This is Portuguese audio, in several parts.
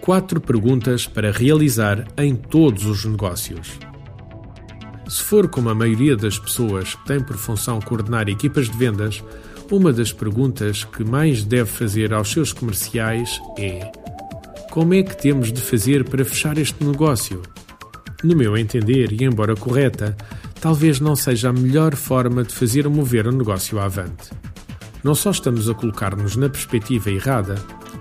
Quatro perguntas para realizar em todos os negócios. Se for como a maioria das pessoas que tem por função coordenar equipas de vendas, uma das perguntas que mais deve fazer aos seus comerciais é: Como é que temos de fazer para fechar este negócio? No meu entender, e embora correta, talvez não seja a melhor forma de fazer mover o negócio avante. Não só estamos a colocar-nos na perspectiva errada,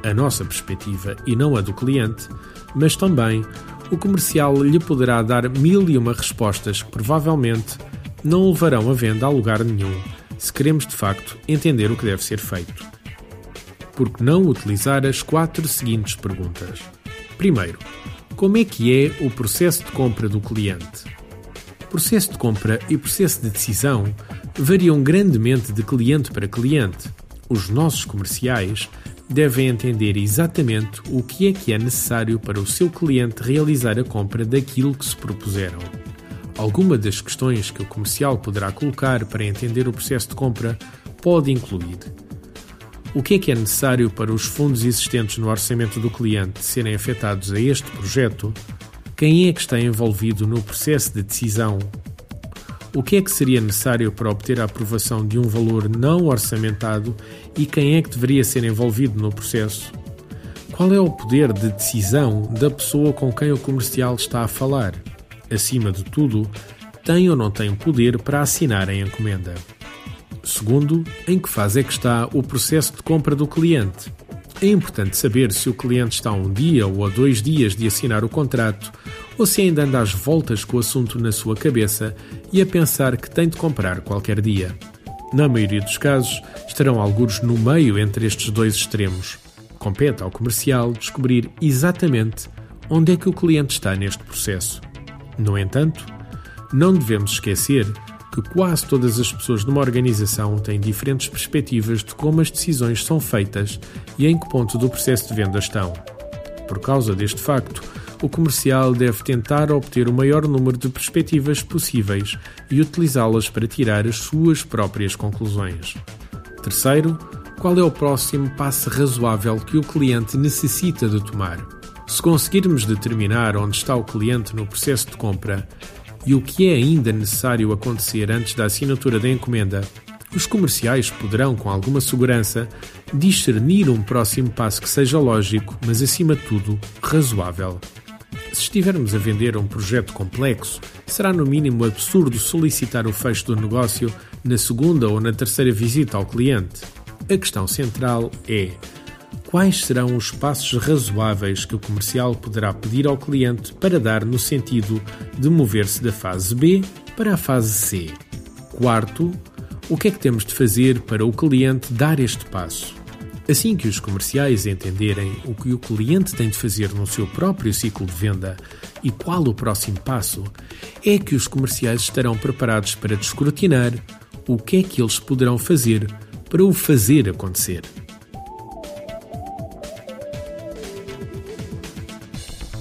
a nossa perspectiva e não a do cliente, mas também o comercial lhe poderá dar mil e uma respostas que provavelmente não levarão a venda a lugar nenhum se queremos de facto entender o que deve ser feito. Por que não utilizar as quatro seguintes perguntas? Primeiro, como é que é o processo de compra do cliente? Processo de compra e processo de decisão variam grandemente de cliente para cliente. Os nossos comerciais devem entender exatamente o que é que é necessário para o seu cliente realizar a compra daquilo que se propuseram. Alguma das questões que o comercial poderá colocar para entender o processo de compra pode incluir o que é que é necessário para os fundos existentes no orçamento do cliente serem afetados a este projeto? Quem é que está envolvido no processo de decisão? O que é que seria necessário para obter a aprovação de um valor não orçamentado e quem é que deveria ser envolvido no processo? Qual é o poder de decisão da pessoa com quem o comercial está a falar? acima de tudo, tem ou não tem poder para assinar a encomenda. Segundo, em que fase é que está o processo de compra do cliente? É importante saber se o cliente está a um dia ou a dois dias de assinar o contrato ou se ainda anda às voltas com o assunto na sua cabeça e a pensar que tem de comprar qualquer dia. Na maioria dos casos, estarão alguns no meio entre estes dois extremos. Compete ao comercial descobrir exatamente onde é que o cliente está neste processo. No entanto, não devemos esquecer que quase todas as pessoas numa organização têm diferentes perspectivas de como as decisões são feitas e em que ponto do processo de venda estão. Por causa deste facto, o comercial deve tentar obter o maior número de perspectivas possíveis e utilizá-las para tirar as suas próprias conclusões. Terceiro, qual é o próximo passo razoável que o cliente necessita de tomar? Se conseguirmos determinar onde está o cliente no processo de compra e o que é ainda necessário acontecer antes da assinatura da encomenda, os comerciais poderão, com alguma segurança, discernir um próximo passo que seja lógico, mas acima de tudo razoável. Se estivermos a vender um projeto complexo, será no mínimo absurdo solicitar o fecho do negócio na segunda ou na terceira visita ao cliente. A questão central é quais serão os passos razoáveis que o comercial poderá pedir ao cliente para dar no sentido de mover-se da fase B para a fase C. Quarto, o que é que temos de fazer para o cliente dar este passo? Assim que os comerciais entenderem o que o cliente tem de fazer no seu próprio ciclo de venda e qual o próximo passo, é que os comerciais estarão preparados para descortinar o que é que eles poderão fazer para o fazer acontecer.